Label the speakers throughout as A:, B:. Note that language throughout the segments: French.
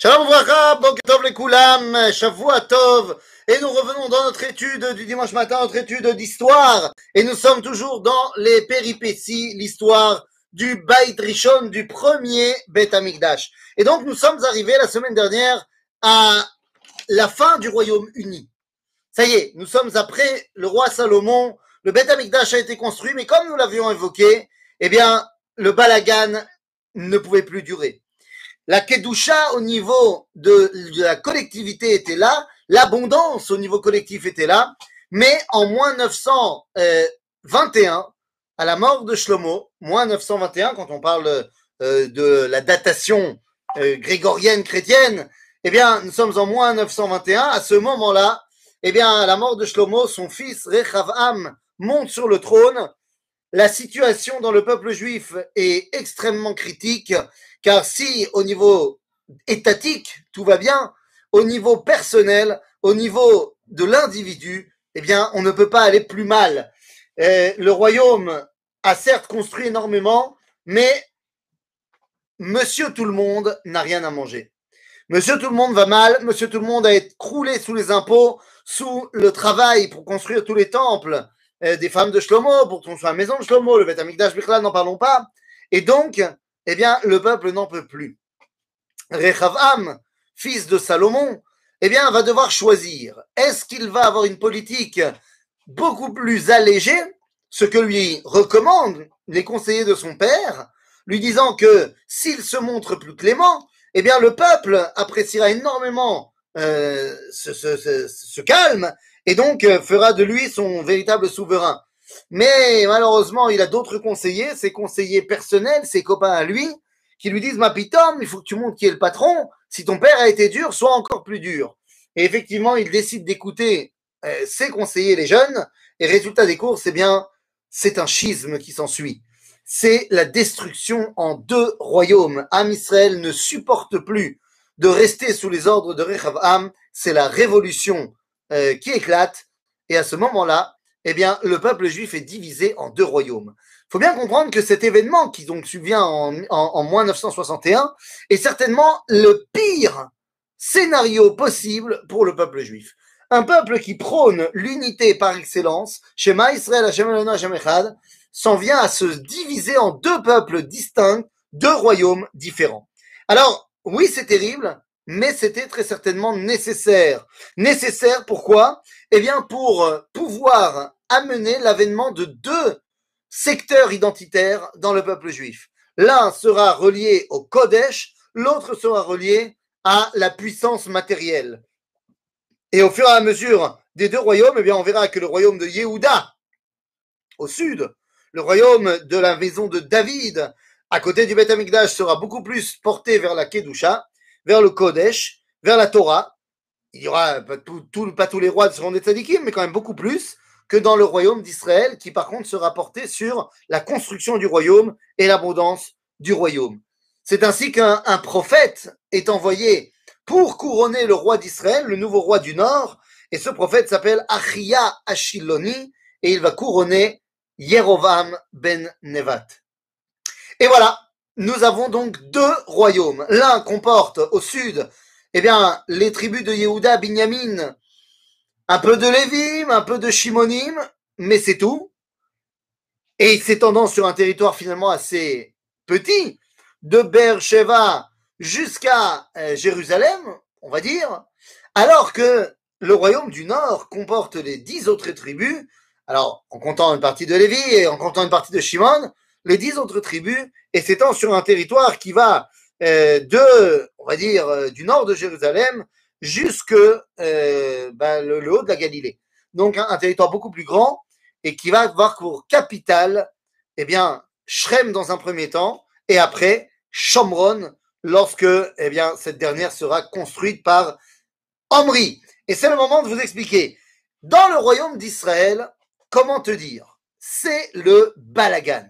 A: Shalom Vracha, Tov les Koulam, Shavua Tov. Et nous revenons dans notre étude du dimanche matin, notre étude d'histoire. Et nous sommes toujours dans les péripéties, l'histoire du Beit Rishon, du premier Beit Amikdash. Et donc nous sommes arrivés la semaine dernière à la fin du royaume uni. Ça y est, nous sommes après le roi Salomon, le Beit Amikdash a été construit, mais comme nous l'avions évoqué, eh bien, le balagan ne pouvait plus durer. La Kedusha au niveau de, la collectivité était là, l'abondance au niveau collectif était là, mais en moins 921, à la mort de Shlomo, moins 921, quand on parle euh, de la datation euh, grégorienne chrétienne, eh bien, nous sommes en moins 921. À ce moment-là, eh bien, à la mort de Shlomo, son fils Rechavam monte sur le trône. La situation dans le peuple juif est extrêmement critique car si au niveau étatique, tout va bien, au niveau personnel, au niveau de l'individu, eh bien, on ne peut pas aller plus mal. le royaume a certes construit énormément, mais monsieur tout le monde n'a rien à manger. Monsieur tout le monde va mal, monsieur tout le monde a été croulé sous les impôts, sous le travail pour construire tous les temples euh, des femmes de Shlomo, pour construire la maison de Shlomo, le Beth Amikdash n'en parlons pas. Et donc, eh bien, le peuple n'en peut plus. Rechavam, fils de Salomon, eh bien, va devoir choisir. Est-ce qu'il va avoir une politique beaucoup plus allégée, ce que lui recommandent les conseillers de son père, lui disant que s'il se montre plus clément, eh bien, le peuple appréciera énormément euh, ce, calme et donc euh, fera de lui son véritable souverain. Mais malheureusement, il a d'autres conseillers, ses conseillers personnels, ses copains à lui, qui lui disent Ma il faut que tu montres qui est le patron. Si ton père a été dur, sois encore plus dur. Et effectivement, il décide d'écouter euh, ses conseillers, les jeunes, et résultat des courses, eh bien, c'est un schisme qui s'ensuit. C'est la destruction en deux royaumes. Am Israël ne supporte plus de rester sous les ordres de Rechavam. C'est la révolution euh, qui éclate. Et à ce moment-là, eh bien, le peuple juif est divisé en deux royaumes. Il faut bien comprendre que cet événement qui donc subvient en, en, moins 961 est certainement le pire scénario possible pour le peuple juif. Un peuple qui prône l'unité par excellence, Shema Israël, Hashem Hashem Echad, s'en vient à se diviser en deux peuples distincts, deux royaumes différents. Alors, oui, c'est terrible, mais c'était très certainement nécessaire. Nécessaire pourquoi Eh bien, pour pouvoir amener l'avènement de deux secteurs identitaires dans le peuple juif. L'un sera relié au Kodesh, l'autre sera relié à la puissance matérielle. Et au fur et à mesure des deux royaumes, eh bien, on verra que le royaume de Yehuda, au sud, le royaume de la maison de David, à côté du Beth Amikdash, sera beaucoup plus porté vers la Kedusha, vers le Kodesh, vers la Torah. Il y aura pas, tous les rois seront des tzadikim, mais quand même beaucoup plus que dans le royaume d'Israël, qui par contre sera porté sur la construction du royaume et l'abondance du royaume. C'est ainsi qu'un prophète est envoyé pour couronner le roi d'Israël, le nouveau roi du Nord, et ce prophète s'appelle Achia Ashiloni, et il va couronner Yerovam ben Nevat. Et voilà, nous avons donc deux royaumes. L'un comporte au sud, eh bien, les tribus de Yehuda, Binyamin, un peu de Lévim, un peu de Shimonim, mais c'est tout. Et s'étendant sur un territoire finalement assez petit, de Beersheba jusqu'à euh, Jérusalem, on va dire, alors que le royaume du nord comporte les dix autres tribus, alors en comptant une partie de Lévi et en comptant une partie de Shimon, les dix autres tribus, et s'étend sur un territoire qui va euh, de, on va dire, euh, du nord de Jérusalem jusque euh, ben, le, haut de la Galilée. Donc un, territoire beaucoup plus grand et qui va avoir pour capitale, eh bien, Shrem dans un premier temps et après Shomron lorsque, eh bien, cette dernière sera construite par Omri. Et c'est le moment de vous expliquer. Dans le royaume d'Israël, comment te dire? C'est le balagan.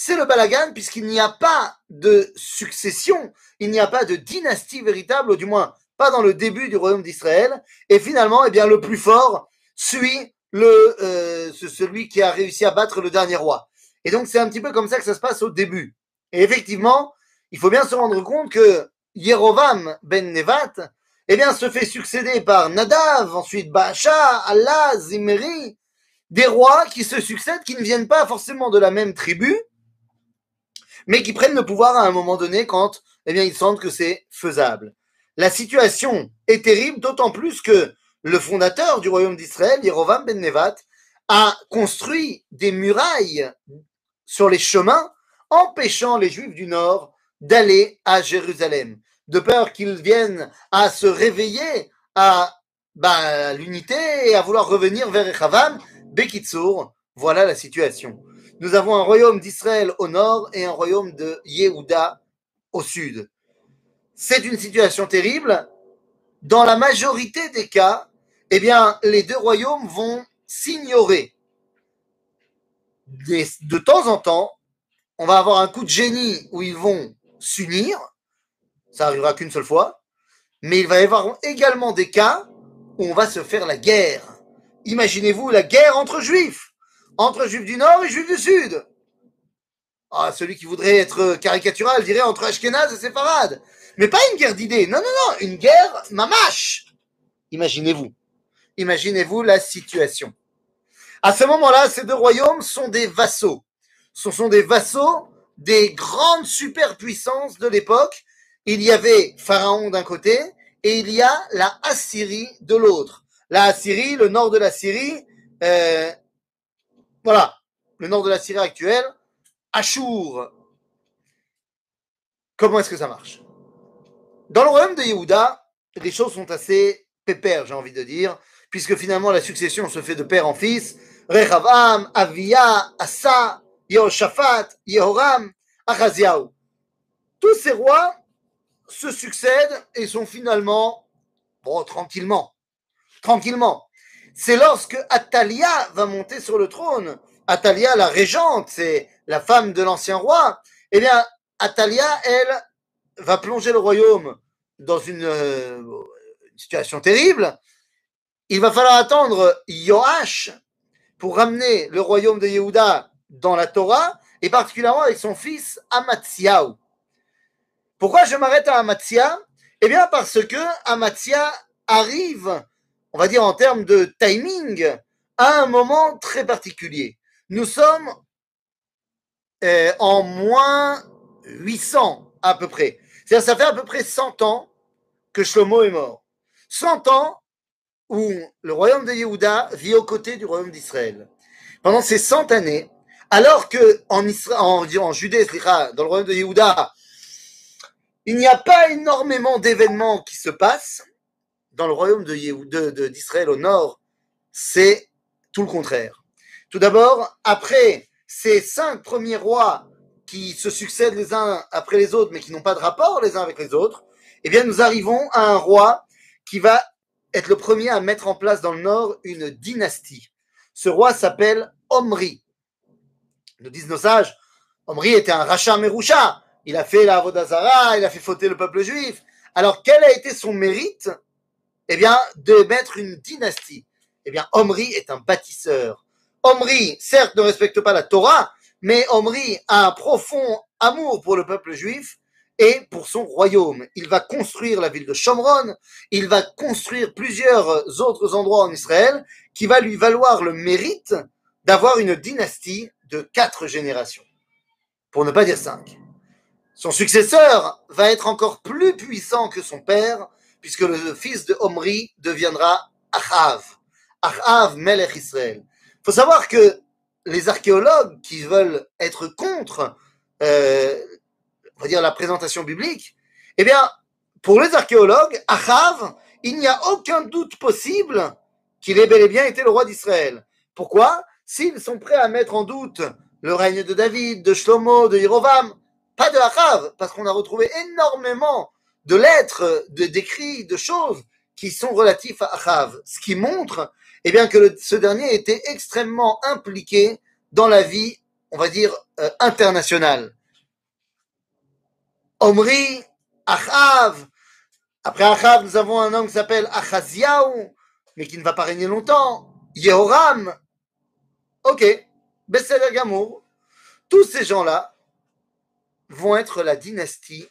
A: C'est le balagan puisqu'il n'y a pas de succession, il n'y a pas de dynastie véritable, ou du moins pas dans le début du royaume d'Israël. Et finalement, eh bien, le plus fort suit le, euh, celui qui a réussi à battre le dernier roi. Et donc, c'est un petit peu comme ça que ça se passe au début. Et effectivement, il faut bien se rendre compte que Yerovam ben Nevat, eh bien, se fait succéder par Nadav, ensuite Baasha, Allah, Zimri, des rois qui se succèdent, qui ne viennent pas forcément de la même tribu, mais qui prennent le pouvoir à un moment donné quand, eh bien, ils sentent que c'est faisable. La situation est terrible, d'autant plus que le fondateur du royaume d'Israël, Yerovam ben Nevat, a construit des murailles sur les chemins, empêchant les Juifs du Nord d'aller à Jérusalem, de peur qu'ils viennent à se réveiller à bah, l'unité et à vouloir revenir vers Echavam. Bekitsour, voilà la situation. Nous avons un royaume d'Israël au nord et un royaume de Yehuda au sud. C'est une situation terrible. Dans la majorité des cas, eh bien, les deux royaumes vont s'ignorer. De temps en temps, on va avoir un coup de génie où ils vont s'unir. Ça arrivera qu'une seule fois. Mais il va y avoir également des cas où on va se faire la guerre. Imaginez-vous la guerre entre juifs, entre juifs du Nord et juifs du Sud. Ah, celui qui voudrait être caricatural dirait entre Ashkenaz et Séfarad. Mais pas une guerre d'idées. Non, non, non, une guerre mamache. Imaginez-vous. Imaginez-vous la situation. À ce moment-là, ces deux royaumes sont des vassaux. Ce sont des vassaux des grandes superpuissances de l'époque. Il y avait Pharaon d'un côté et il y a la Assyrie de l'autre. La Assyrie, le nord de la Syrie, euh, voilà, le nord de la Syrie actuelle, Achour. Comment est-ce que ça marche? Dans le royaume de Yehuda, les choses sont assez pépères, j'ai envie de dire, puisque finalement la succession se fait de père en fils. Rechavam, Avia, Asa, Yehoshaphat, Yehoram, Achaziaou. Tous ces rois se succèdent et sont finalement, bon, tranquillement, tranquillement. C'est lorsque Atalia va monter sur le trône, Atalia, la régente, c'est la femme de l'ancien roi, eh bien, Atalia, elle, va plonger le royaume dans une, euh, situation terrible. Il va falloir attendre Yoash pour ramener le royaume de Yehuda dans la Torah, et particulièrement avec son fils Amatsiaou. Pourquoi je m'arrête à Amatsia Eh bien parce que Amatsia arrive, on va dire en termes de timing, à un moment très particulier. Nous sommes euh, en moins 800 à peu près. C'est-à-dire ça fait à peu près 100 ans que Shlomo est mort. 100 ans où le royaume de Yehuda vit aux côtés du royaume d'Israël. Pendant ces 100 années, alors que en, Israël, en, Judée, dans le royaume de Yehuda, il n'y a pas énormément d'événements qui se passent, dans le royaume de d'Israël au nord, c'est tout le contraire. Tout d'abord, après ces cinq premiers rois qui se succèdent les uns après les autres, mais qui n'ont pas de rapport les uns avec les autres, eh bien, nous arrivons à un roi qui va être le premier à mettre en place dans le nord une dynastie. Ce roi s'appelle Omri. Nous disent nos sages, Omri était un rachat méroucha. Il a fait la Vodazara, il a fait fauter le peuple juif. Alors, quel a été son mérite Eh bien, de mettre une dynastie. Eh bien, Omri est un bâtisseur. Omri, certes, ne respecte pas la Torah, mais Omri a un profond amour pour le peuple juif et pour son royaume. Il va construire la ville de Shomron, il va construire plusieurs autres endroits en Israël qui va lui valoir le mérite d'avoir une dynastie de quatre générations, pour ne pas dire cinq. Son successeur va être encore plus puissant que son père, puisque le fils de Omri deviendra Achav, Achav Melech Israël. Il faut savoir que les archéologues qui veulent être contre euh, la présentation biblique, eh bien, pour les archéologues, Achav, il n'y a aucun doute possible qu'il ait bel et bien été le roi d'Israël. Pourquoi? S'ils sont prêts à mettre en doute le règne de David, de Shlomo, de Hirovam, pas de Achav, parce qu'on a retrouvé énormément de lettres, de d'écrits, de choses qui sont relatifs à Achav, ce qui montre eh bien, que ce dernier était extrêmement impliqué dans la vie, on va dire, euh, internationale. Omri, Achav. Après Achav, nous avons un homme qui s'appelle Achaziaou, mais qui ne va pas régner longtemps. Yehoram. Ok, Besséder Gamour. Tous ces gens-là vont être la dynastie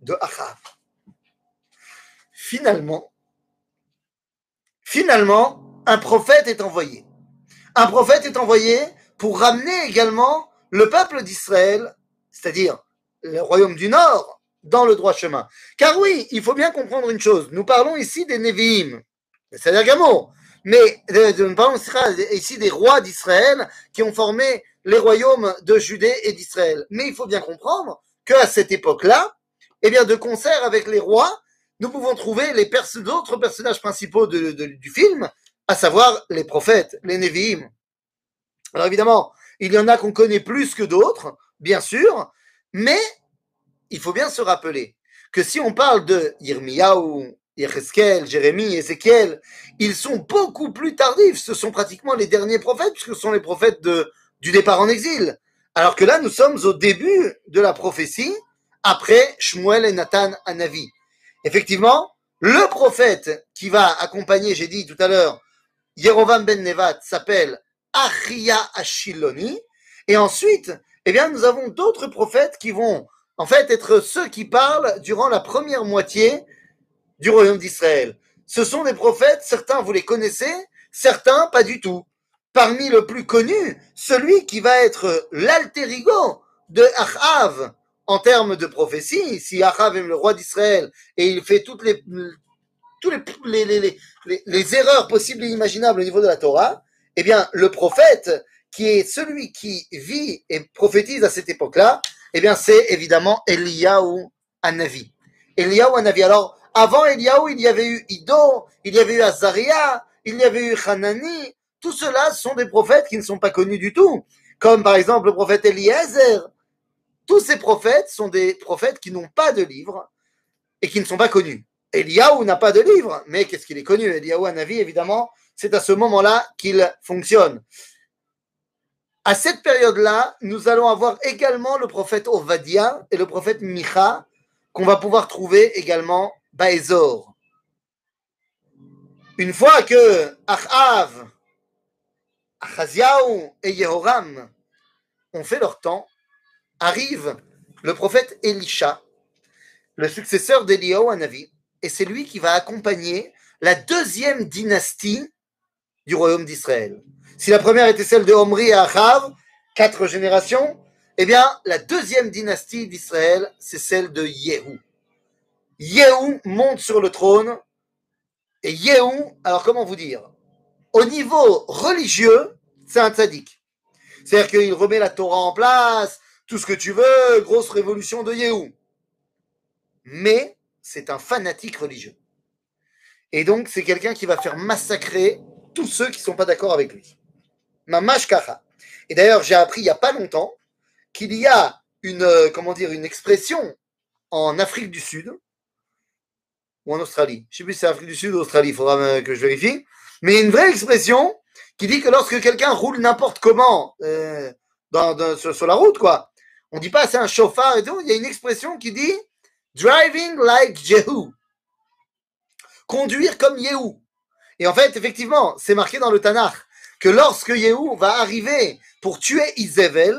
A: de Achav. Finalement, finalement, un prophète est envoyé. Un prophète est envoyé pour ramener également le peuple d'Israël, c'est-à-dire le royaume du Nord, dans le droit chemin. Car oui, il faut bien comprendre une chose. Nous parlons ici des Nevi'im, c'est-à-dire Gamo, mais nous parlons ici des rois d'Israël qui ont formé les royaumes de Judée et d'Israël. Mais il faut bien comprendre qu'à cette époque-là, eh bien, de concert avec les rois, nous pouvons trouver les autres personnages principaux du film, à savoir les prophètes, les Nevi'im. Alors évidemment, il y en a qu'on connaît plus que d'autres, bien sûr, mais il faut bien se rappeler que si on parle de Yirmiyahu, Yecheskel, Jérémie, Ézéchiel, ils sont beaucoup plus tardifs. Ce sont pratiquement les derniers prophètes, puisque ce sont les prophètes de, du départ en exil. Alors que là, nous sommes au début de la prophétie, après Shmuel et Nathan Anavi. Effectivement, le prophète qui va accompagner, j'ai dit tout à l'heure, Yerovam ben Nevat s'appelle Achia Ashiloni. Et ensuite, eh bien, nous avons d'autres prophètes qui vont, en fait, être ceux qui parlent durant la première moitié du royaume d'Israël. Ce sont des prophètes, certains vous les connaissez, certains pas du tout. Parmi le plus connu, celui qui va être l'alterigo de Achav en termes de prophétie, si Achav est le roi d'Israël et il fait toutes les, toutes les, les, les, les, erreurs possibles et imaginables au niveau de la Torah, eh bien, le prophète, qui est celui qui vit et prophétise à cette époque-là, eh bien, c'est évidemment Eliyahu Anavi. Eliyahu Anavi. Alors, avant Eliyahu, il y avait eu Ido, il y avait eu Azaria, il y avait eu Hanani. Tout cela sont des prophètes qui ne sont pas connus du tout. Comme par exemple le prophète Eliezer. Tous ces prophètes sont des prophètes qui n'ont pas de livre et qui ne sont pas connus. Eliyahu n'a pas de livre, mais qu'est-ce qu'il est connu? Eliyahu Anavi, évidemment, c'est à ce moment-là qu'il fonctionne. À cette période-là, nous allons avoir également le prophète Ovadia et le prophète Micha, qu'on va pouvoir trouver également Baezor. Une fois que Achav, Achaziaou et Yehoram ont fait leur temps, arrive le prophète Elisha, le successeur d'Eliyahu Navi, et c'est lui qui va accompagner la deuxième dynastie du royaume d'Israël. Si la première était celle de Omri et Achav, quatre générations, eh bien, la deuxième dynastie d'Israël, c'est celle de Yehou. Yehou monte sur le trône. Et Yehou, alors comment vous dire? Au niveau religieux, c'est un tzaddik. C'est-à-dire qu'il remet la Torah en place, tout ce que tu veux, grosse révolution de Yehou. Mais c'est un fanatique religieux. Et donc, c'est quelqu'un qui va faire massacrer tous ceux qui ne sont pas d'accord avec lui. Mamash Kacha. Et d'ailleurs, j'ai appris il n'y a pas longtemps qu'il y a une, euh, comment dire, une expression en Afrique du Sud ou en Australie. Je ne sais plus si c'est Afrique du Sud ou Australie, il faudra que je vérifie. Mais une vraie expression qui dit que lorsque quelqu'un roule n'importe comment euh, sur, la route, quoi, on dit pas c'est un chauffard et tout. Il y a une expression qui dit driving like Jehu. Conduire comme Yehu. Et en fait, effectivement, c'est marqué dans le Tanakh que lorsque Yehu va arriver pour tuer Isével,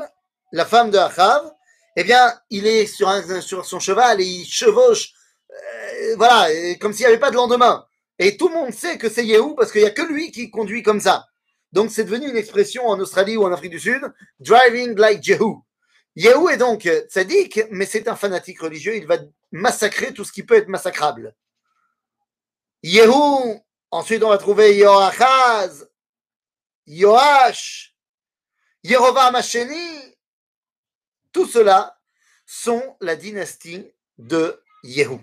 A: la femme de Achav, eh bien, il est sur, sur son cheval et il chevauche voilà, comme s'il n'y avait pas de lendemain. Et tout le monde sait que c'est Yehou parce qu'il n'y a que lui qui conduit comme ça. Donc c'est devenu une expression en Australie ou en Afrique du Sud, driving like Yehou. Yehou est donc sadique, mais c'est un fanatique religieux, il va massacrer tout ce qui peut être massacrable. Yehou, ensuite on va trouver Yoachaz, Yoash, Yerovam Hasheni. Tout cela sont la dynastie de Yehou.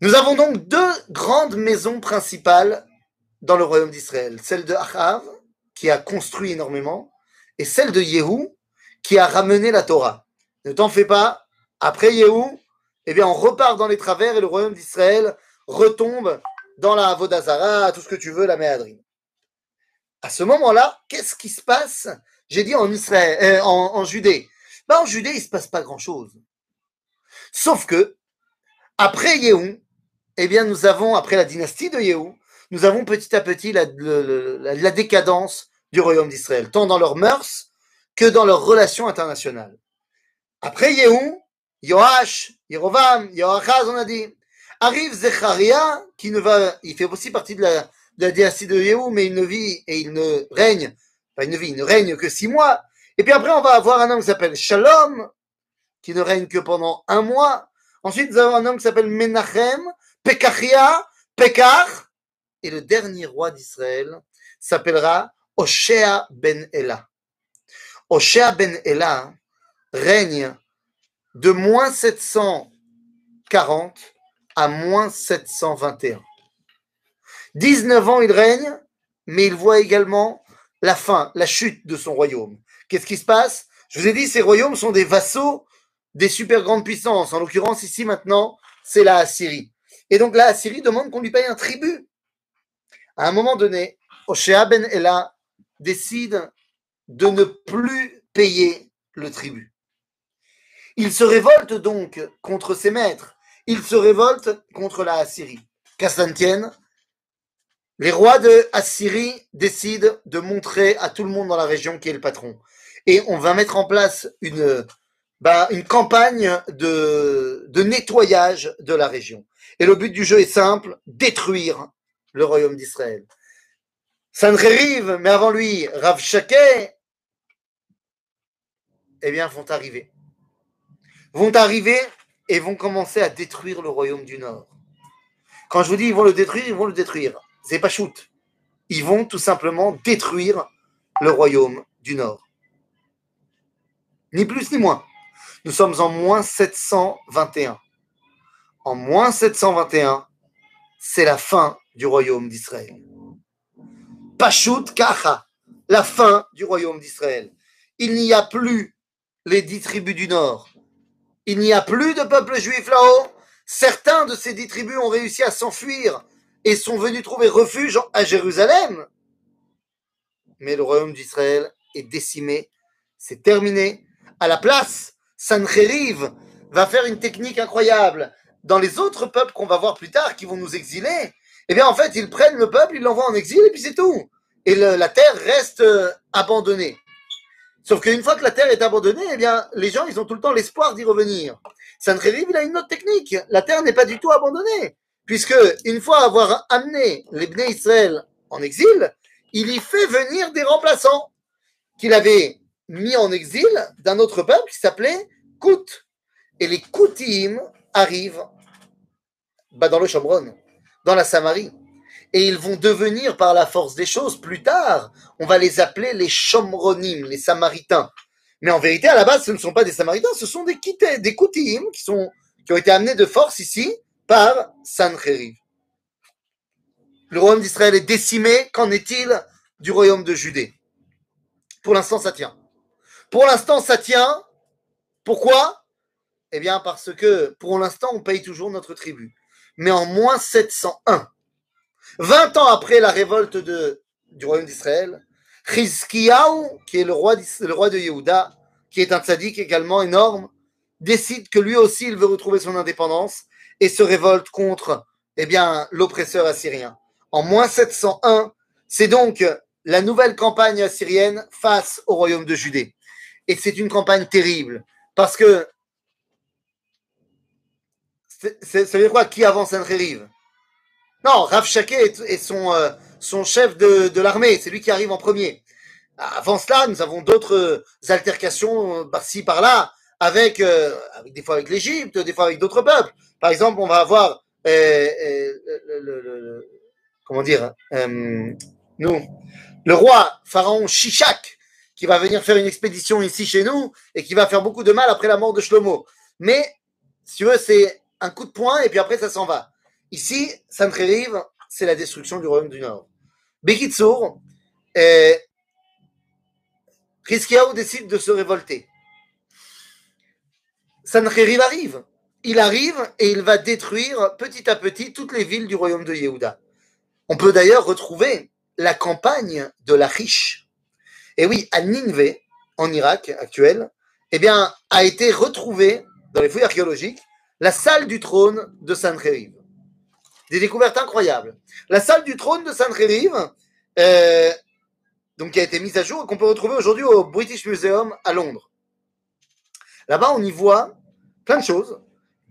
A: Nous avons donc deux grandes maisons principales dans le royaume d'Israël. Celle de Achav, qui a construit énormément, et celle de Yehou, qui a ramené la Torah. Ne t'en fais pas, après Yehou, eh bien, on repart dans les travers et le royaume d'Israël retombe dans la Avodazara, tout ce que tu veux, la Méadrine. À ce moment-là, qu'est-ce qui se passe? J'ai dit en euh, Judée. Ben, en Judée, il ne se passe pas grand-chose. Sauf que, après Yehou, eh bien, nous avons, après la dynastie de Yehou, nous avons petit à petit la, la, décadence du royaume d'Israël, tant dans leurs mœurs que dans leurs relations internationales. Après Yehou, Yoash, Yerovam, Yoachaz, on a dit. Arrive Zecharia, qui ne va, il fait aussi partie de la, de de Yehou, mais il ne vit et il ne règne, enfin il ne vit, il ne règne que six mois. Et puis après, on va avoir un homme qui s'appelle Shalom, qui ne règne que pendant un mois. Ensuite, nous avons un homme qui s'appelle Menachem, Pekachia, Pekach, et le dernier roi d'Israël s'appellera Oshea ben Ela. Oshea ben Ela règne de moins 740 à moins 721. 19 ans il règne, mais il voit également la fin, la chute de son royaume. Qu'est-ce qui se passe? Je vous ai dit, ces royaumes sont des vassaux des super grandes puissances. En l'occurrence, ici maintenant, c'est la Assyrie. Et donc la Assyrie demande qu'on lui paye un tribut. À un moment donné, Oshea ben Ela décide de ne plus payer le tribut. Il se révolte donc contre ses maîtres. Il se révolte contre la Assyrie. Qu'à les rois de Assyrie décident de montrer à tout le monde dans la région qui est le patron. Et on va mettre en place une, bah, campagne de, de nettoyage de la région. Et le but du jeu est simple, détruire le royaume d'Israël. Sancheriv, mais avant lui, Rav Shaké, eh bien, vont arriver. Vont arriver et vont commencer à détruire le royaume du Nord. Quand je vous dis ils vont le détruire, ils vont le détruire. C'est pas shoot. Ils vont tout simplement détruire le royaume du Nord. Ni plus ni moins. Nous sommes en moins 721. En moins 721, c'est la fin du royaume d'Israël. Pashut Kacha, la fin du royaume d'Israël. Il n'y a plus les dix tribus du Nord. Il n'y a plus de peuple juif là-haut. Certains de ces dix tribus ont réussi à s'enfuir et sont venus trouver refuge à Jérusalem. Mais le royaume d'Israël est décimé, c'est terminé. À la place, Sancheriv va faire une technique incroyable. Dans les autres peuples qu'on va voir plus tard, qui vont nous exiler, eh bien, en fait, ils prennent le peuple, ils l'envoient en exil, et puis c'est tout. Et la terre reste euh, abandonnée. Sauf qu'une fois que la terre est abandonnée, eh bien, les gens, ils ont tout le temps l'espoir d'y revenir. Sancheriv, il a une autre technique. La terre n'est pas du tout abandonnée. Puisque, une fois avoir amené les Bnei Israël en exil, il y fait venir des remplaçants qu'il avait mis en exil d'un autre peuple qui s'appelait Kout. Et les Koutim arrivent bah, dans le Shomron dans la Samarie. Et ils vont devenir, par la force des choses, plus tard, on va les appeler les Shomronim, les Samaritains. Mais en vérité, à la base, ce ne sont pas des Samaritains, ce sont des Kités, qui, qui ont été amenés de force ici par Sancheriv. Le royaume d'Israël est décimé. Qu'en est-il du royaume de Judée? Pour l'instant, ça tient. Pour l'instant, ça tient. Pourquoi? Eh bien, parce que pour l'instant, on paye toujours notre tribu mais en moins 701. 20 ans après la révolte de, du royaume d'Israël, Chizkiyahu, qui est le roi, le roi de Yehuda, qui est un tzaddik également énorme, décide que lui aussi il veut retrouver son indépendance et se révolte contre eh bien, l'oppresseur assyrien. En moins 701, c'est donc la nouvelle campagne assyrienne face au royaume de Judée. Et c'est une campagne terrible parce que ça veut dire quoi? Qui avance Sancheriv Non, Rav Shaké est, son, euh, chef de, l'armée, c'est lui qui arrive en premier. Avant cela, nous avons d'autres altercations euh, par-ci, par-là, avec, euh, des fois avec l'Égypte, des fois avec d'autres peuples. Par exemple, on va avoir, le, le, comment dire, nous, le roi pharaon Shishak, qui va venir faire une expédition ici chez nous et qui va faire beaucoup de mal après la mort de Shlomo. Mais, si tu veux, c'est un coup de poing et puis après ça s'en va. Ici, Sancheriv, c'est la destruction du royaume du Nord. Bekitsour, eh, décide de se révolter? Sancheriv arrive. Il arrive et il va détruire petit à petit toutes les villes du royaume de Yehuda. On peut d'ailleurs retrouver la campagne de la riche. Et oui, à Ninvé, en Irak actuel, eh bien, a été retrouvée dans les fouilles archéologiques la salle du trône de Sancheriv. Des découvertes incroyables. La salle du trône de Sancheriv, euh, donc qui a été mise à jour et qu'on peut retrouver aujourd'hui au British Museum à Londres. Là-bas, on y voit plein de choses.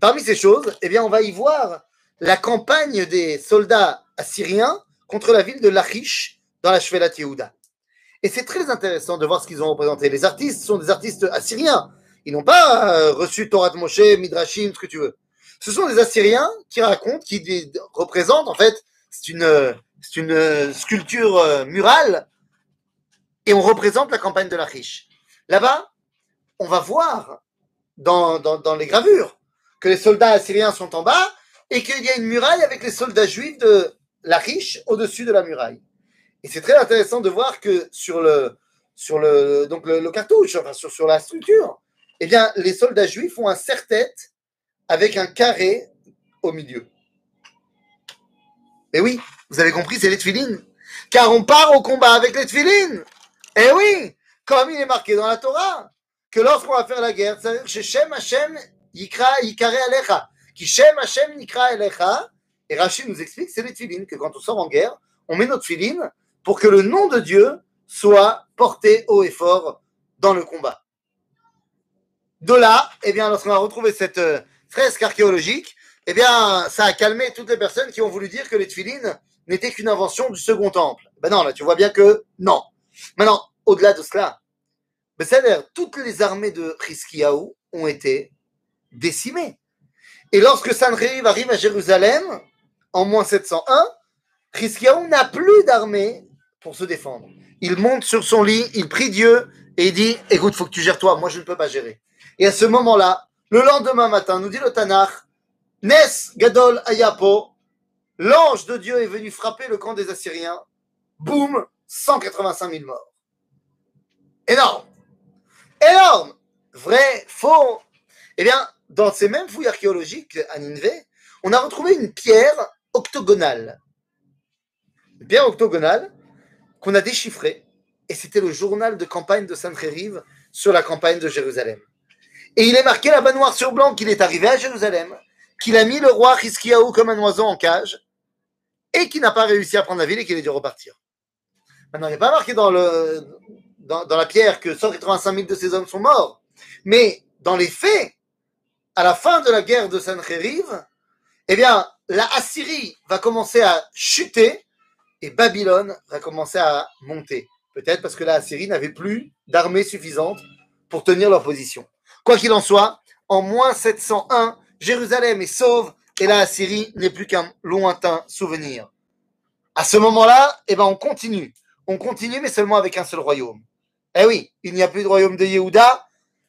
A: Parmi ces choses, eh bien, on va y voir la campagne des soldats assyriens contre la ville de Lachish dans la Shvelat Yehuda. Et c'est très intéressant de voir ce qu'ils ont représenté. Les artistes sont des artistes assyriens. Ils n'ont pas euh, reçu Torah de Moshe, Midrashim, ce que tu veux. Ce sont des Assyriens qui racontent, qui représentent, en fait, c'est une, c'est une sculpture euh, murale, et on représente la campagne de Lachish. Là-bas, on va voir dans, dans, les gravures que les soldats assyriens sont en bas et qu'il y a une muraille avec les soldats juifs de Lachish au-dessus de la muraille. Et c'est très intéressant de voir que sur le, sur le, donc le, cartouche, sur, sur la structure, eh bien, les soldats juifs ont un serre-tête avec un carré au milieu. Mais oui, vous avez compris, c'est les tefilines. Car on part au combat avec les tefilines. Eh oui, comme il est marqué dans la Torah, que lorsqu'on va faire la guerre, Shem Hashem Yikra Yikare Alecha. Qui Shem Hashem Yikra Alecha. Et Rachid nous explique, c'est les tefilines, que quand on sort en guerre, on met notre filine pour que le nom de Dieu soit porté haut et fort dans le combat. De là, eh bien, lorsqu'on a retrouvé cette euh, fresque archéologique, eh bien, ça a calmé toutes les personnes qui ont voulu dire que les tefilines n'étaient qu'une invention du second temple. Ben non, là, tu vois bien que non. Maintenant, au-delà de cela, ben, toutes les armées de Hiskiaou ont été décimées. Et lorsque Sancheriv arrive à Jérusalem, en moins 701, Hiskiaou n'a plus d'armée pour se défendre. Il monte sur son lit, il prie Dieu et il dit Écoute, faut que tu gères toi, moi je ne peux pas gérer. Et à ce moment-là, le lendemain matin, nous dit le Tanakh Nes Gadol Ayapo, l'ange de Dieu est venu frapper le camp des Assyriens. Boum 185 000 morts. Énorme Énorme Vrai Faux Eh bien, dans ces mêmes fouilles archéologiques à Nineveh, on a retrouvé une pierre octogonale. Une pierre octogonale qu'on a déchiffrée, et c'était le journal de campagne de Sainte-Rérive sur la campagne de Jérusalem. Et il est marqué là-bas noir sur blanc qu'il est arrivé à Jérusalem, qu'il a mis le roi Hiskiaou comme un oiseau en cage, et qu'il n'a pas réussi à prendre la ville et qu'il a dû repartir. Maintenant, il n'est pas marqué dans, le, dans, la pierre que 185 000 de ces hommes sont morts, mais dans les faits, à la fin de la guerre de Sancheriv, eh bien, la Assyrie va commencer à chuter et Babylone va commencer à monter. Peut-être parce que la Assyrie n'avait plus d'armée suffisante pour tenir leur position. Quoi qu'il en soit, en moins 701, Jérusalem est sauve et la Assyrie n'est plus qu'un lointain souvenir. À ce moment-là, eh ben, on continue. On continue, mais seulement avec un seul royaume. Eh oui, il n'y a plus de royaume de Yehuda.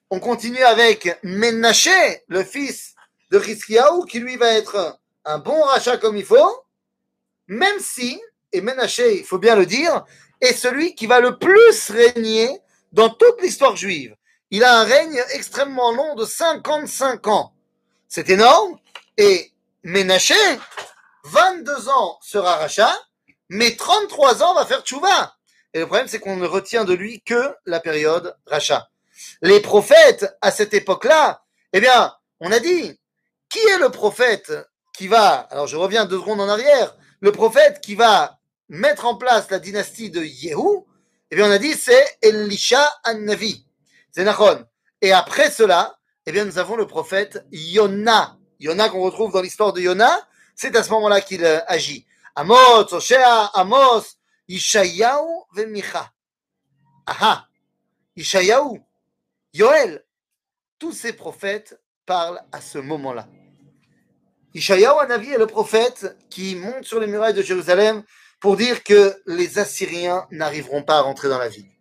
A: On continue avec Menaché, le fils de Hiskiaou, qui lui va être un bon rachat comme il faut, même si et Menaché, il faut bien le dire, est celui qui va le plus régner dans toute l'histoire juive. Il a un règne extrêmement long de 55 ans. C'est énorme. Et Ménaché, 22 ans sera rachat, mais 33 ans va faire tchouva. Et le problème, c'est qu'on ne retient de lui que la période rachat. Les prophètes, à cette époque-là, eh bien, on a dit, qui est le prophète qui va, alors je reviens deux secondes en arrière, le prophète qui va mettre en place la dynastie de Yehou, eh bien, on a dit c'est Elisha an-Navi. Et après cela, eh bien, nous avons le prophète Yona. Yona qu'on retrouve dans l'histoire de Yona, c'est à ce moment-là qu'il euh, agit. Amos, Oshea, Amos, Ishayahu ve Micha. Aha. Ishayahu, Yoel. Tous ces prophètes parlent à ce moment-là. Ishayahu Anavi est le prophète qui monte sur les murailles de Jérusalem pour dire que les Assyriens n'arriveront pas à rentrer dans la ville.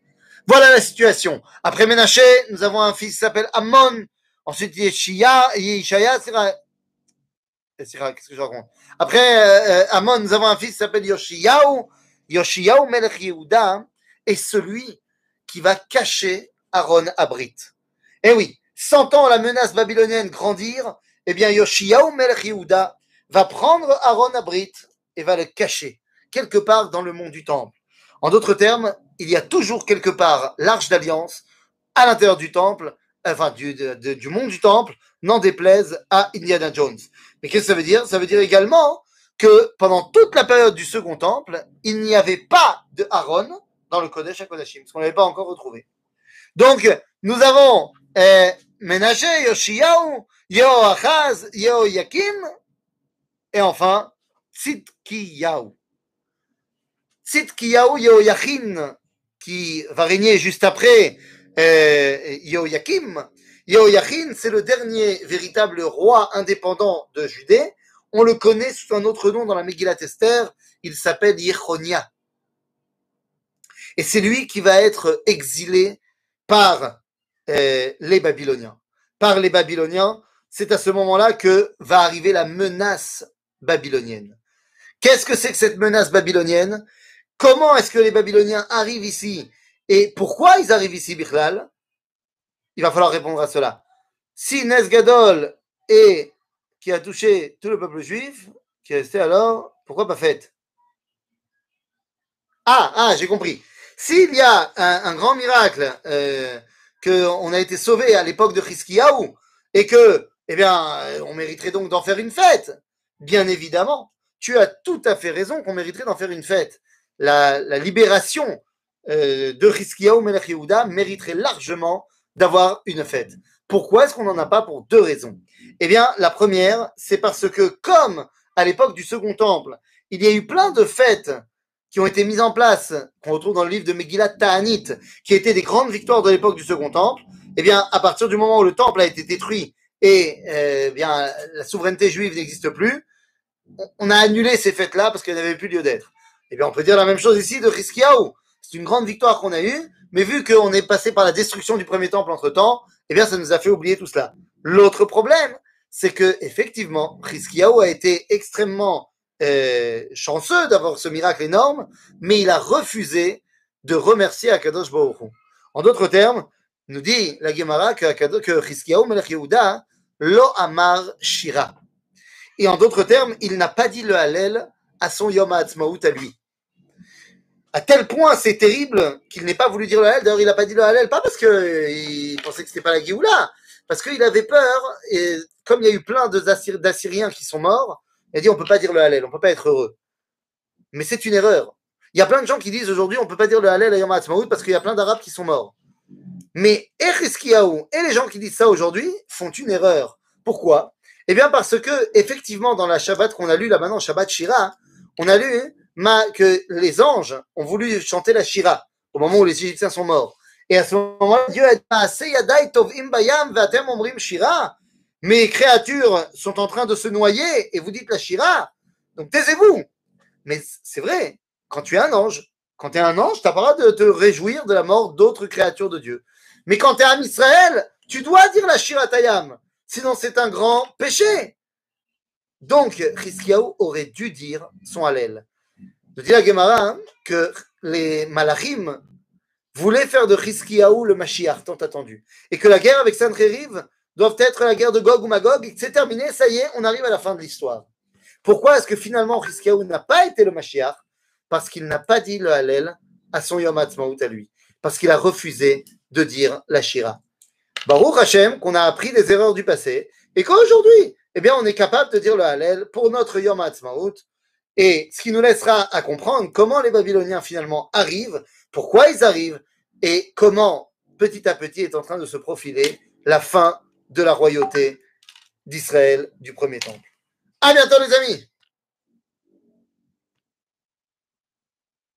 A: Voilà la situation. Après Ménaché, nous avons un fils qui s'appelle Ammon. Ensuite, Yeshia, Yeshaya, Qu'est-ce que je raconte? Après euh, Ammon, nous avons un fils qui s'appelle Yoshiyahu. Yoshiyahu Melech Yehuda est celui qui va cacher Aaron Abrit. Eh oui, sentant la menace babylonienne grandir, eh bien Yoshiyahu Melech va prendre Aaron Abrit et va le cacher quelque part dans le monde du temple. En d'autres termes, il y a toujours quelque part l'arche d'alliance à l'intérieur du temple, enfin du, du monde du temple, n'en déplaise à Indiana Jones. Mais qu'est-ce que ça veut dire? Ça veut dire également que pendant toute la période du second temple, il n'y avait pas de Aaron dans le Kodesh HaKodashim, parce qu'on ne l'avait pas encore retrouvé. Donc, nous avons eh, Ménager, Yoshiyahu, Yehoachaz, Yehoyakim, Et enfin, Tzidkiyahu. Tzidkiyahu Yehoyachin, qui va régner juste après euh, Yehoyakim. Yehoyachin, c'est le dernier véritable roi indépendant de Judée. On le connaît sous un autre nom dans la Megillat Esther. Il s'appelle Yechonia. Et c'est lui qui va être exilé par euh, les Babyloniens. Par les Babyloniens, c'est à ce moment-là que va arriver la menace babylonienne. Qu'est-ce que c'est que cette menace babylonienne? Comment est-ce que les Babyloniens arrivent ici Et pourquoi ils arrivent ici, Bichlal? Il va falloir répondre à cela. Si Nesgadol et qui a touché tout le peuple juif, qui est resté alors, pourquoi pas fait Ah, ah, j'ai compris. S'il y a un, grand miracle, euh, qu'on a été sauvé à l'époque de Chiskiyahu, et que, eh bien, on mériterait donc d'en faire une fête, bien évidemment, tu as tout à fait raison qu'on mériterait d'en faire une fête. La, libération euh, de Chiskiyahu Melech Yehuda mériterait largement d'avoir une fête. Pourquoi est-ce qu'on n'en a pas Pour deux raisons? Eh bien, la première, c'est parce que comme à l'époque du Second Temple, il y a eu plein de fêtes qui ont été mises en place, qu'on retrouve dans le livre de Megillat Ta'anit, qui étaient des grandes victoires de l'époque du Second Temple, eh bien, à partir du moment où le temple a été détruit et eh bien la souveraineté juive n'existe plus, on a annulé ces fêtes-là parce qu'elles n'avaient plus lieu d'être. Eh bien, on peut dire la même chose ici de Riskiaou. C'est une grande victoire qu'on a eue, mais vu qu'on est passé par la destruction du premier temple entre-temps, eh bien, ça nous a fait oublier tout cela. L'autre problème, c'est que effectivement, Riskiaou a été extrêmement euh, chanceux d'avoir ce miracle énorme, mais il a refusé de remercier Akadosh Baruch En d'autres termes, nous dit la Gemara que, que Chizkiyahu Melech Yehuda lo amar shira. Et en d'autres termes, il n'a pas dit le Hallel à son Yom HaAtzmaut à lui. À tel point, c'est terrible qu'il n'ait pas voulu dire le Hallel. D'ailleurs, il n'a pas dit le Hallel, pas parce qu'il pensait que c'était pas la Géoula, parce qu'il avait peur, et comme il y a eu plein d'Assyriens qui sont morts, il a dit on peut pas dire le Hallel, on peut pas être heureux. Mais c'est une erreur. Il y a plein de gens qui disent aujourd'hui on peut pas dire le Hallel à Yom HaAtzmaut parce qu'il y a plein d'Arabes qui sont morts. Mais Echiskiaou et les gens qui disent ça aujourd'hui font une erreur. Pourquoi? Eh bien parce que effectivement dans la Shabbat qu'on a lu là maintenant, Shabbat Shira, on a lu que les anges ont voulu chanter la Shira au moment où les Égyptiens sont morts. Et à ce moment-là, Dieu a dit Shira mes créatures sont en train de se noyer et vous dites la Shira, donc taisez-vous. Mais c'est vrai, quand tu es un ange, quand tu es un ange, tu n'as pas de te réjouir de la mort d'autres créatures de Dieu. Mais quand tu es un Israël, tu dois dire la Shira Tayam, sinon c'est un grand péché. Donc, Chizkiyahu aurait dû dire son Hallel. Je dis à Gemara hein, que les Malachim voulaient faire de Chizkiyahu le Mashiach tant attendu. Et que la guerre avec Sancheriv doivent être la guerre de Gog ou Magog, c'est terminé, ça y est, on arrive à la fin de l'histoire. Pourquoi est-ce que finalement Chizkiyahu n'a pas été le Mashiach? Parce qu'il n'a pas dit le Hallel à son Yom à lui. Parce qu'il a refusé de dire la Shira. Baruch Hashem, qu'on a appris des erreurs du passé, et qu'aujourd'hui, eh bien, on est capable de dire le Hallel pour notre Yom Ha'atzmaut, et ce qui nous laissera à comprendre comment les Babyloniens finalement arrivent, pourquoi ils arrivent, et comment petit à petit est en train de se profiler la fin de la royauté d'Israël du premier temple. À bientôt les amis